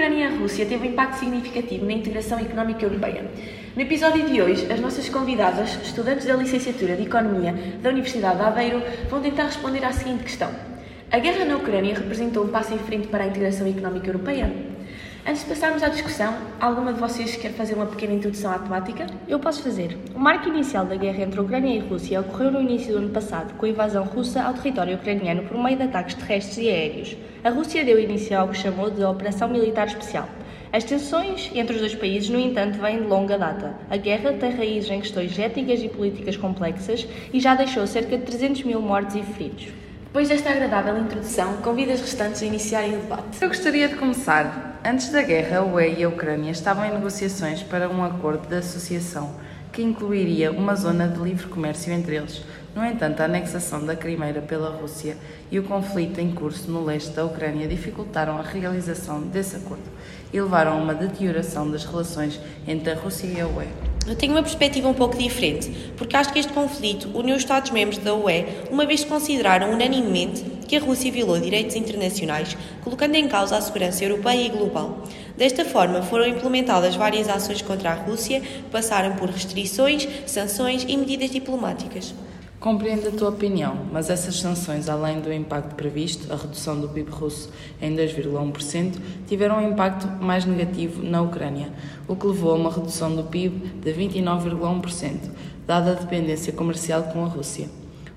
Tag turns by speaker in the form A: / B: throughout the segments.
A: conflito Ucrânia-Rússia teve um impacto significativo na integração económica europeia. No episódio de hoje, as nossas convidadas, estudantes da licenciatura de Economia da Universidade de Aveiro, vão tentar responder à seguinte questão: A guerra na Ucrânia representou um passo em frente para a integração económica europeia? Antes de passarmos à discussão, alguma de vocês quer fazer uma pequena introdução à temática?
B: Eu posso fazer. O marco inicial da guerra entre a Ucrânia e a Rússia ocorreu no início do ano passado, com a invasão russa ao território ucraniano por meio de ataques terrestres e aéreos. A Rússia deu início ao que chamou de Operação Militar Especial. As tensões entre os dois países, no entanto, vêm de longa data. A guerra tem raízes em questões éticas e políticas complexas e já deixou cerca de 300 mil mortos e feridos.
A: Depois desta agradável introdução, convido as restantes a iniciarem o debate.
C: Eu gostaria de começar. Antes da guerra, a UE e a Ucrânia estavam em negociações para um acordo de associação que incluiria uma zona de livre comércio entre eles. No entanto, a anexação da Crimeira pela Rússia e o conflito em curso no leste da Ucrânia dificultaram a realização desse acordo e levaram a uma deterioração das relações entre a Rússia e a UE.
D: Eu tenho uma perspectiva um pouco diferente, porque acho que este conflito uniu os Estados-membros da UE, uma vez que consideraram unanimemente que a Rússia violou direitos internacionais, colocando em causa a segurança europeia e global. Desta forma, foram implementadas várias ações contra a Rússia, passaram por restrições, sanções e medidas diplomáticas.
C: Compreendo a tua opinião, mas essas sanções, além do impacto previsto, a redução do PIB russo em 2,1%, tiveram um impacto mais negativo na Ucrânia, o que levou a uma redução do PIB de 29,1%, dada a dependência comercial com a Rússia,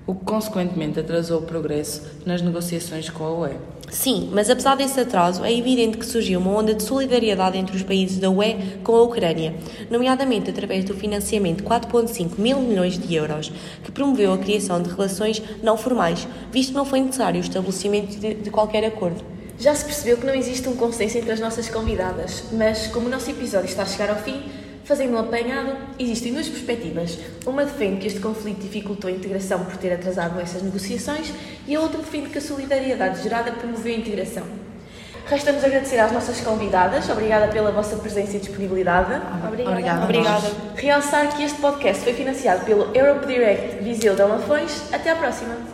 C: o que consequentemente atrasou o progresso nas negociações com a UE.
D: Sim, mas apesar desse atraso, é evidente que surgiu uma onda de solidariedade entre os países da UE com a Ucrânia, nomeadamente através do financiamento de 4,5 mil milhões de euros, que promoveu a criação de relações não formais, visto que não foi necessário o estabelecimento de, de qualquer acordo.
A: Já se percebeu que não existe um consenso entre as nossas convidadas, mas como o nosso episódio está a chegar ao fim, Fazendo um apanhado, existem duas perspectivas. Uma defende que este conflito dificultou a integração por ter atrasado essas negociações e a outra defende que a solidariedade gerada promoveu a integração. Resta-nos agradecer às nossas convidadas. Obrigada pela vossa presença e disponibilidade.
C: Obrigada.
D: Obrigada.
A: Realçar que este podcast foi financiado pelo Europe Direct Viseu de Alafões. Até à próxima!